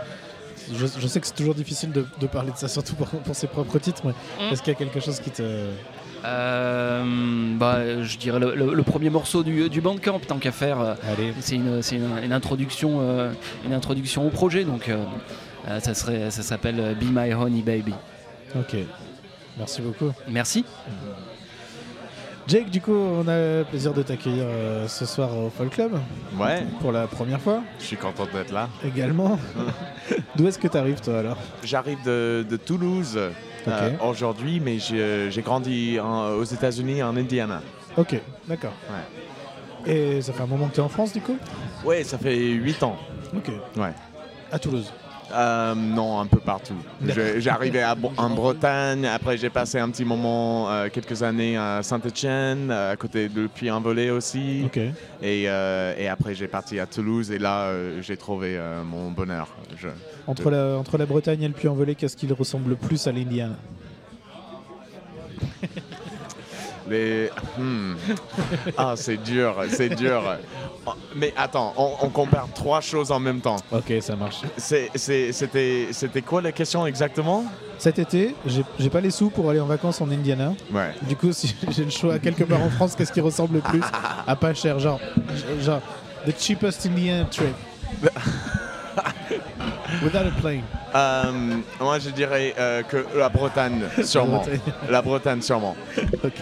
je, je sais que c'est toujours difficile de, de parler de ça, surtout pour, pour ses propres titres, mais Mm. est-ce qu'il y a quelque chose qui te, Euh, bah, je dirais le, le- le premier morceau du, du Bandcamp, tant qu'à faire. euh. C'est une, une- une introduction, euh, une introduction au projet, donc ça, serait, ça s'appelle Be My Honey Baby. Ok. Merci beaucoup. Merci. Jake, du coup, on a le plaisir de t'accueillir euh, ce soir au Folk Club Ouais, pour la première fois je suis content d'être là. également. [laughs] D'où est-ce que tu arrives, toi, alors? J'arrive de, de Toulouse euh, aujourd'hui, mais j'ai grandi en- aux États-Unis, en Indiana. Ok, d'accord. Et ça fait un moment que tu es en France, du coup? Ouais, ça fait 8 ans. Ok. Ouais. À Toulouse. Euh, non, un peu partout. Bo- en Bretagne, après j'ai passé un petit moment, euh, quelques années à Saint-Etienne, à côté de Puy-en-Velay aussi. Et, euh, et après j'ai parti à Toulouse et là euh, j'ai trouvé euh, mon bonheur. Je- Entre la, entre la Bretagne et le Puy-en-Velay, qu'est-ce qui ressemble le plus à l'Indiana? [laughs] Les... hmm. Ah, c'est dur, c'est dur. Mais attends, on, on compare trois choses en même temps. Ok, ça marche. C'est- c'est- C'était quoi la question exactement? Cet été, j'ai j'ai pas les sous pour aller en vacances en Indiana. Ouais. Du coup, si [laughs] j'ai le choix quelque part en France, qu'est-ce qui ressemble le plus? À pas cher Genre, genre, the cheapest Indiana trip. [laughs] Without a plane. Euh, moi, je dirais euh, que la Bretagne, sûrement. La Bretagne, sûrement. [laughs] Ok.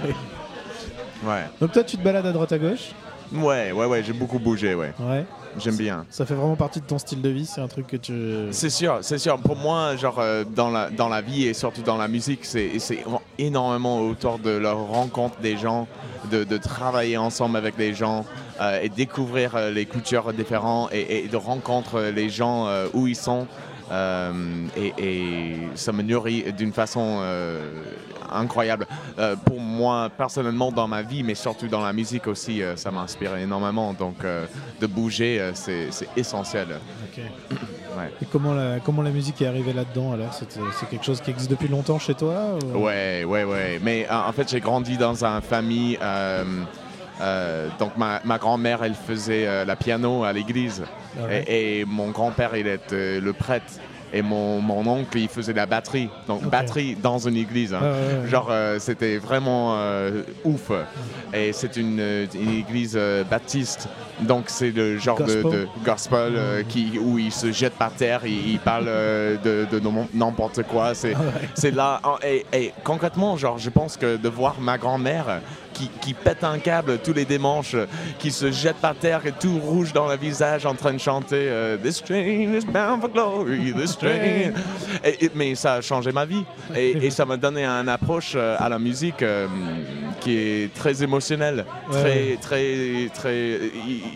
Ouais. Donc toi, tu te balades à droite à gauche? Ouais, ouais, ouais, j'ai beaucoup bougé, ouais. Ouais. J'aime bien. Ça fait vraiment partie de ton style de vie. C'est un truc que tu. C'est sûr, c'est sûr. Pour moi, genre, euh, dans, la, dans la vie et surtout dans la musique, c'est c'est énormément autour de la rencontre des gens, de, de travailler ensemble avec les gens et découvrir euh, les cultures différentes et, et de rencontrer les gens euh, où ils sont. Euh, et, et ça me nourrit d'une façon euh, incroyable. Euh, pour moi, personnellement, dans ma vie, mais surtout dans la musique aussi, euh, ça m'inspire énormément. Donc, euh, de bouger, euh, c'est essentiel. [coughs] Ouais. Et comment la, comment la musique est arrivée là-dedans alors? C'est quelque chose qui existe depuis longtemps chez toi ou- Ouais, ouais, ouais. Mais euh, en fait, j'ai grandi dans une famille. Euh, euh, donc, ma, ma grand-mère, elle faisait euh, la piano à l'église. Ouais. Et, et mon grand-père, il était le prêtre. Et mon, mon oncle, il faisait la batterie. Donc, batterie dans une église. hein. Genre, euh, c'était vraiment euh, ouf. Et c'est une, euh, une église baptiste. Donc, c'est le genre de, Gospel. de gospel euh, qui, où il se jette par terre, il, il parle de, de n'importe quoi. C'est, Ah ouais. là. Et, et concrètement, genre, je pense que de voir ma grand-mère qui, qui pète un câble tous les dimanches, qui se jette par terre et tout rouge dans le visage en train de chanter This train is bound for glory, this train. Et- et- mais ça a changé ma vie. Et, et ça m'a donné une approche euh, à la musique euh, qui est très émotionnelle, très, très, très.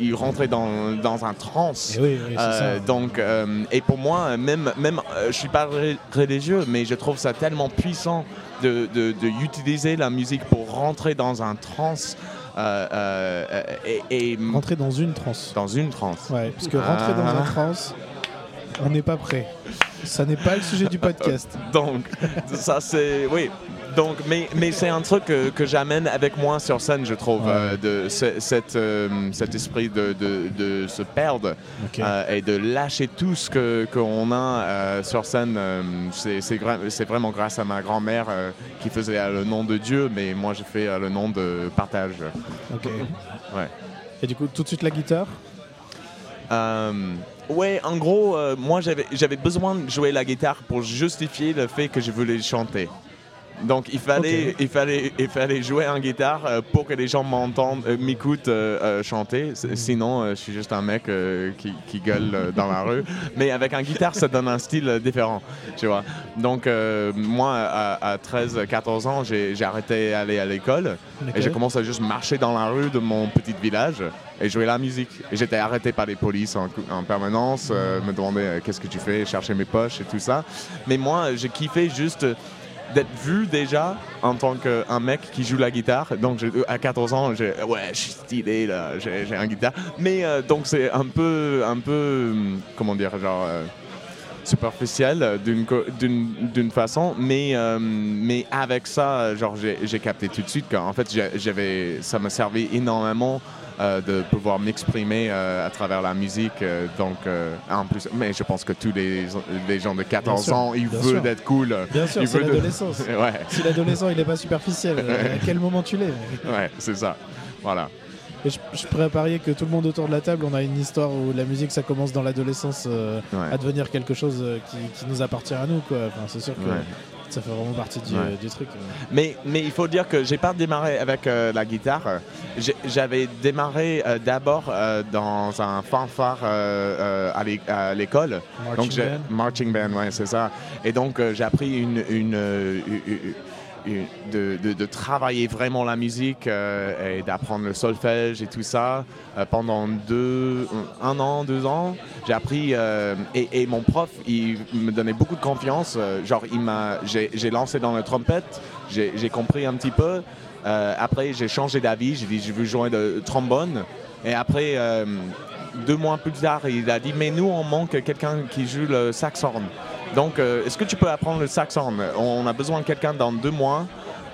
Il, rentrait dans, dans un trance. Oui, oui, c'est Euh, donc, euh, et pour moi, même, même je suis pas religieux, mais je trouve ça tellement puissant de, de- de utiliser la musique pour rentrer dans un trance euh, euh, et, et Rentrer dans une transe. dans une transe. Ouais, parce que rentrer dans un Ah. On n'est pas prêt. Ça n'est pas le sujet du podcast. [laughs] Donc, ça c'est. Oui. Donc, mais, mais c'est un truc que, que j'amène avec moi sur scène, je trouve, Ouais. euh, de ce- cette, euh, cet esprit de, de- de se perdre euh, et de lâcher tout ce que qu'on a sur scène. c'est vraiment grâce à ma grand-mère qui faisait le nom de Dieu, mais moi j'ai fait euh, le nom de partage. ok. Ouais. Et du coup, tout de suite la guitare? Ouais, en gros, euh, moi j'avais besoin de jouer la guitare pour justifier le fait que je voulais chanter. Donc il fallait, Ok. il fallait, il fallait jouer en guitare euh, pour que les gens m'entendent, euh, m'écoutent euh, chanter. C- Sinon, je suis juste un mec euh, qui, qui gueule dans la rue. Mais avec un guitare, ça donne un style différent, tu vois. Donc euh, moi, à, 13-14 ans, j'ai arrêté d'aller à l'école et j'ai commencé à juste marcher dans la rue de mon petit village et jouer la musique. Et j'étais arrêté par les polices en, en permanence, me demandaient qu'est-ce que tu fais, chercher mes poches et tout ça. Mais moi, j'ai kiffé juste d'être vu déjà en tant qu'un mec qui joue la guitare. Donc j'ai- à 14 ans, ouais, je suis stylé là, j'ai un guitare. Mais euh, donc c'est un peu, un peu, hum, comment dire, genre. euh, superficielle euh, d'une façon, mais, euh, mais avec ça, genre, j'ai capté tout de suite qu'en fait, j'avais, ça m'a servi énormément euh, de pouvoir m'exprimer euh, à travers la musique. euh, donc, en plus, mais je pense que tous les, les gens de 14 sûr, ans, ils veulent être cool. Bien sûr, c'est de- l'adolescence. [laughs] Ouais, Si l'adolescent il est pas superficiel, à quel moment tu l'es ouais, c'est ça. Voilà. Et je, je pourrais parier que tout le monde autour de la table, on a une histoire où la musique ça commence dans l'adolescence Ouais. à devenir quelque chose qui, qui nous appartient à nous. Quoi. Enfin, c'est sûr que Ouais. Ça fait vraiment partie du, Ouais. du truc. Mais, mais il faut dire que j'ai pas démarré avec euh, la guitare. J'avais démarré euh, d'abord euh, dans un fanfare à l'é- à l'école. Marching Donc band. marching band, ouais, c'est ça. Et donc j'ai appris une, une, une- une- une- de, travailler vraiment la musique euh, et d'apprendre le solfège et tout ça euh, pendant deux, un an, deux ans. J'ai appris euh, et, mon prof, il me donnait beaucoup de confiance. genre, il m'a, j'ai, lancé dans la trompette, j'ai, compris un petit peu. Après, j'ai changé d'avis. J'ai dit, je veux jouer de trombone. Et après, deux mois plus tard, il a dit, mais nous, on manque quelqu'un qui joue le saxhorn. Donc, euh, est-ce que tu peux apprendre le saxhorn On a besoin de quelqu'un dans deux mois.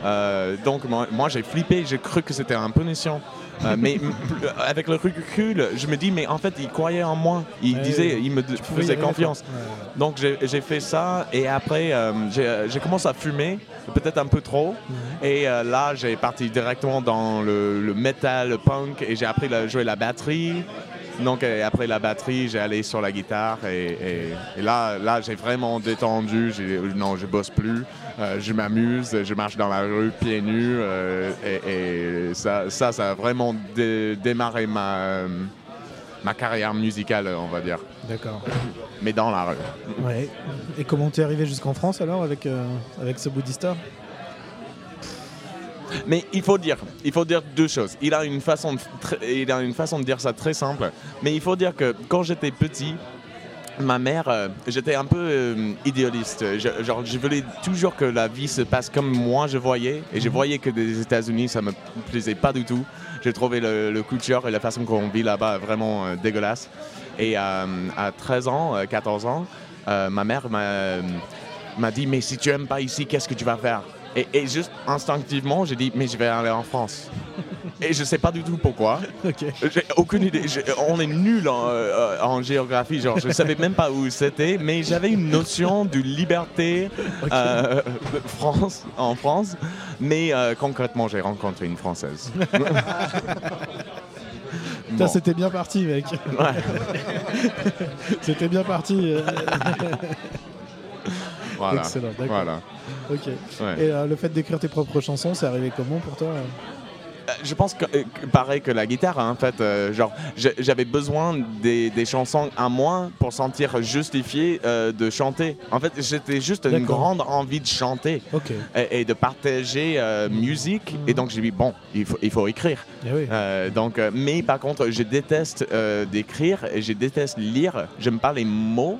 Euh, donc, moi, moi, j'ai flippé, j'ai cru que c'était un punition. Euh, [laughs] mais plus- avec le recul, je me dis, mais en fait, il croyait en moi. Il Ouais, disait, il me faisait confiance. Ouais. Donc j'ai fait ça et après euh, j'ai commencé à fumer, peut-être un peu trop. Et euh, là j'ai parti directement dans le, le metal, le punk et j'ai appris à jouer la batterie. Donc euh, après la batterie j'ai allé sur la guitare et, et- et là, là j'ai vraiment détendu. Non je bosse plus, Euh, je m'amuse, je marche dans la rue pieds nus euh, et, et ça, ça, ça a vraiment dé- démarré ma, ma carrière musicale on va dire, D'accord. mais dans la rue. Ouais. Et comment t'es arrivé jusqu'en France alors avec, euh, avec ce bouddhista Mais il faut dire, il faut dire deux choses. Il a une façon, de, il a une façon de dire ça très simple. Mais il faut dire que quand j'étais petit, ma mère, euh, j'étais un peu euh, idéaliste. Je, genre, je voulais toujours que la vie se passe comme moi je voyais. Et je voyais que des États-Unis, ça me plaisait pas du tout. J'ai trouvé le, le culture et la façon qu'on vit là-bas vraiment euh, dégueulasse. Et à 13 ans, euh, 14 ans, ma mère m'a m'a dit Mais si tu aimes pas ici, qu'est-ce que tu vas faire? Et, et juste instinctivement, j'ai dit Mais je vais aller en France. [laughs] Et je sais pas du tout pourquoi. Ok. J'ai aucune idée. J'ai- On est nul en, euh, en géographie. Genre, je savais même pas où c'était, mais j'avais une notion de liberté [laughs] euh, France, en France. Mais euh, concrètement, j'ai rencontré une Française. [laughs] Putain, Bon, c'était bien parti, mec. ouais, c'était bien parti. euh, voilà. Excellent, d'accord. Voilà. Ok. ouais. Et euh, le fait d'écrire tes propres chansons, c'est arrivé comment pour toi Euh, Je pense que, euh, que pareil que la guitare, hein, en fait, euh, genre, j'avais besoin des, des chansons à moi pour sentir justifié euh, de chanter. En fait, j'étais juste une grande envie de chanter et, et de partager euh, musique. Et donc, j'ai dit, bon, il faut, il faut écrire. Eh oui. Euh, donc, euh, mais par contre, je déteste euh, d'écrire et je déteste lire. J'aime pas les mots.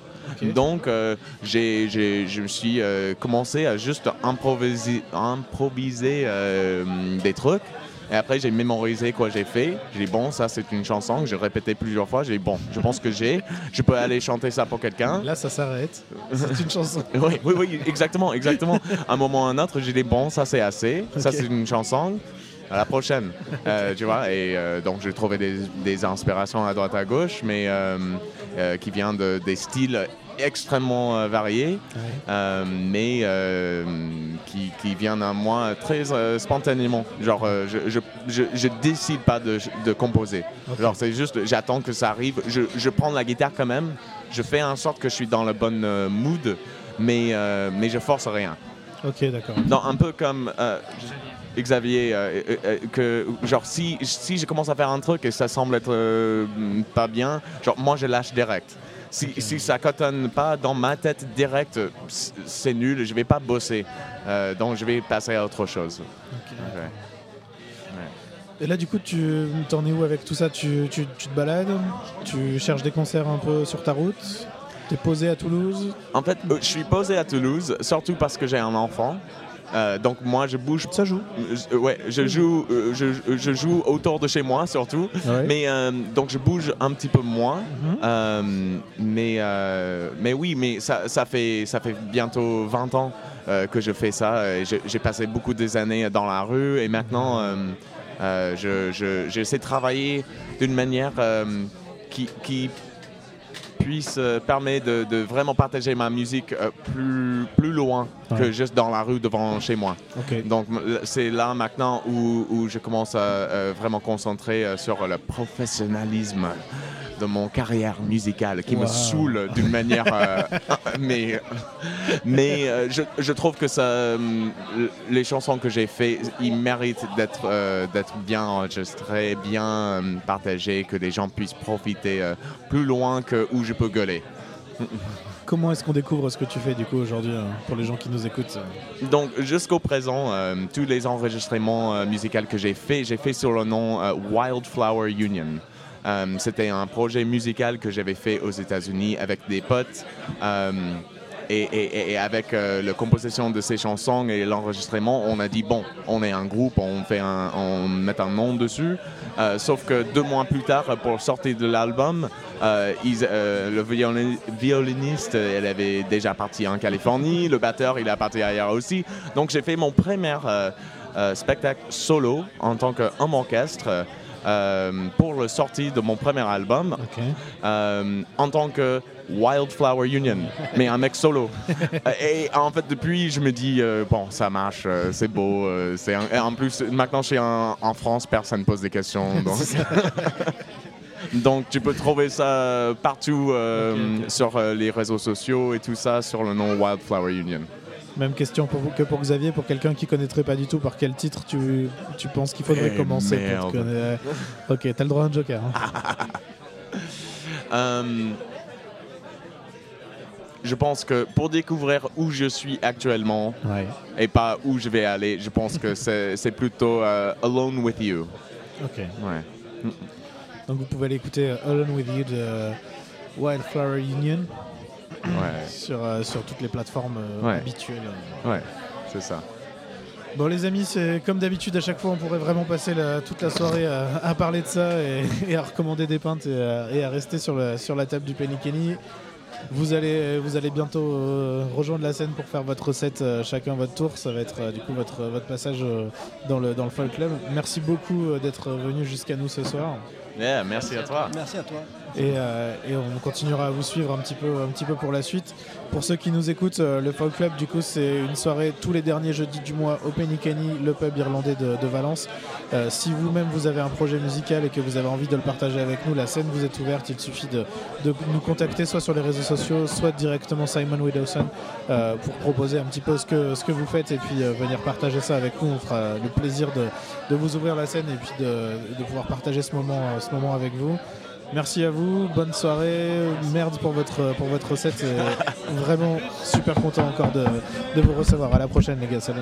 Donc, euh, j'ai, j'ai- je me suis euh, commencé à juste improviser, improviser euh, des trucs. Et après, j'ai mémorisé quoi j'ai fait. J'ai dit, bon, ça, c'est une chanson que j'ai répété plusieurs fois. J'ai dit, bon, je pense que j'ai. Je peux aller chanter ça pour quelqu'un. Là, ça s'arrête. C'est une chanson. [laughs] Oui, oui, oui, exactement, exactement. À un moment ou à un autre, j'ai dit, bon, ça, c'est assez. Ça, c'est une chanson. À la prochaine. Euh, tu vois, et euh, donc j'ai trouvé des, des inspirations à droite à gauche, mais euh, qui viennent de, des styles extrêmement euh, Ouais. euh, mais euh, qui, qui viennent à moi très euh, spontanément. Genre, je, je, je, je décide pas de, de composer. Genre, c'est juste, j'attends que ça arrive. Je, prends la guitare quand même. Je fais en sorte que je suis dans le bon mood, mais, mais je force rien. Ok, d'accord. Non, un peu comme Xavier, euh, euh, euh, que genre si, si je commence à faire un truc et ça semble être euh, pas bien, genre moi je lâche direct. Si, si ça cotonne pas dans ma tête direct, c- c'est nul, je vais pas bosser. Euh, donc je vais passer à autre chose. Ouais. Et là, du coup, tu t'en es où avec tout ça? Tu, tu- tu te balades? Tu cherches des concerts un peu sur ta route? T'es posé à Toulouse? En fait, euh, je suis posé à Toulouse, surtout parce que j'ai un enfant. Euh, donc moi je bouge. Ça joue. Euh, ouais, je joue, euh, je, je joue autour de chez moi surtout. Ouais. Mais euh, donc je bouge un petit peu moins. Mhm. Mais, mais oui, mais ça, ça, fait, ça fait bientôt 20 ans que je fais ça. Je- J'ai passé beaucoup des années dans la rue et maintenant je- je- j'essaie de travailler d'une manière qui, qui puisse euh, permettre de, de vraiment partager ma musique euh, plus, plus loin Ouais. que juste dans la rue devant chez moi. Donc m- c'est là maintenant où, où je commence à euh, vraiment concentrer euh, sur le professionnalisme de mon carrière musicale qui Wow. me saoule d'une [laughs] manière euh, mais mais euh, je, je trouve que ça euh, les chansons que j'ai fait ils méritent d'être euh, d'être bien enregistrées bien partagées que les gens puissent profiter plus loin que où je peux gueuler Comment est-ce qu'on découvre ce que tu fais du coup aujourd'hui euh, pour les gens qui nous écoutent euh? Donc jusqu'au présent, euh, tous les enregistrements musicaux que j'ai fait, j'ai fait sur le nom Wildflower Union. Euh, C'était un projet musical que j'avais fait aux États-Unis avec des potes. euh, et, avec euh, la composition de ces chansons et l'enregistrement, on a dit bon, on est un groupe, on fait on met un nom dessus. Sauf que deux mois plus tard, pour sortir de l'album, le violin- violiniste, elle avait déjà parti en Californie, le batteur, il a parti ailleurs aussi. Donc j'ai fait mon premier spectacle solo en tant qu'homme orchestre pour le sortie de mon premier album euh, en tant que Wildflower Union, mais un mec solo. Euh, [laughs] et en fait, depuis, je me dis, euh, bon, ça marche, euh, c'est beau. euh, c'est un- en plus, maintenant, je suis en, France, personne ne pose des questions. [laughs] Donc, [laughs] donc tu peux trouver ça partout euh, sur euh, les réseaux sociaux et tout ça sur le nom Wildflower Union. Même question pour vous que pour Xavier, pour quelqu'un qui connaîtrait pas du tout, par quel titre tu, tu penses qu'il faudrait Eh, commencer pour Ok, t'as le droit à un joker. hein. [laughs] Euh, je pense que pour découvrir où je suis actuellement, Ouais. et pas où je vais aller. Je pense que [laughs] c'est c'est plutôt euh, Alone with You. Ok. Ouais. Donc vous pouvez aller écouter euh, Alone with You de Wildflower Union Ouais, sur, euh, sur toutes les plateformes euh, habituelles. ouais, c'est ça. Bon les amis, c'est comme d'habitude à chaque fois on pourrait vraiment passer la- toute la soirée à, à parler de ça et, [laughs] et à recommander des pintes et à, et à rester sur la, sur la table du Penny Kenny. Vous allez, vous allez bientôt euh, rejoindre la scène pour faire votre recette euh, chacun votre tour. Ça va être euh, du coup votre, votre passage dans, le, dans le Folk Club. Merci beaucoup d'être venu jusqu'à nous ce soir. Yeah, merci à toi. Merci à toi. Et, euh, et on continuera à vous suivre un petit peu, un petit peu pour la suite. Pour ceux qui nous écoutent, euh, le Folk Club, du coup, c'est une soirée tous les derniers jeudis du mois au Penny Kenny, le pub irlandais de, de Valence. Euh, si vous-même vous avez un projet musical et que vous avez envie de le partager avec nous, la scène vous est ouverte. Il suffit de, de nous contacter soit sur les réseaux sociaux, soit directement Simon Widowson euh, pour proposer un petit peu ce que, ce que vous faites et puis euh, venir partager ça avec nous. On fera le plaisir de, de vous ouvrir la scène et puis de, de pouvoir partager ce moment, ce moment avec vous. Merci à vous, bonne soirée, merde pour votre, pour votre recette, et vraiment super content encore de, vous recevoir. À la prochaine les gars, salut.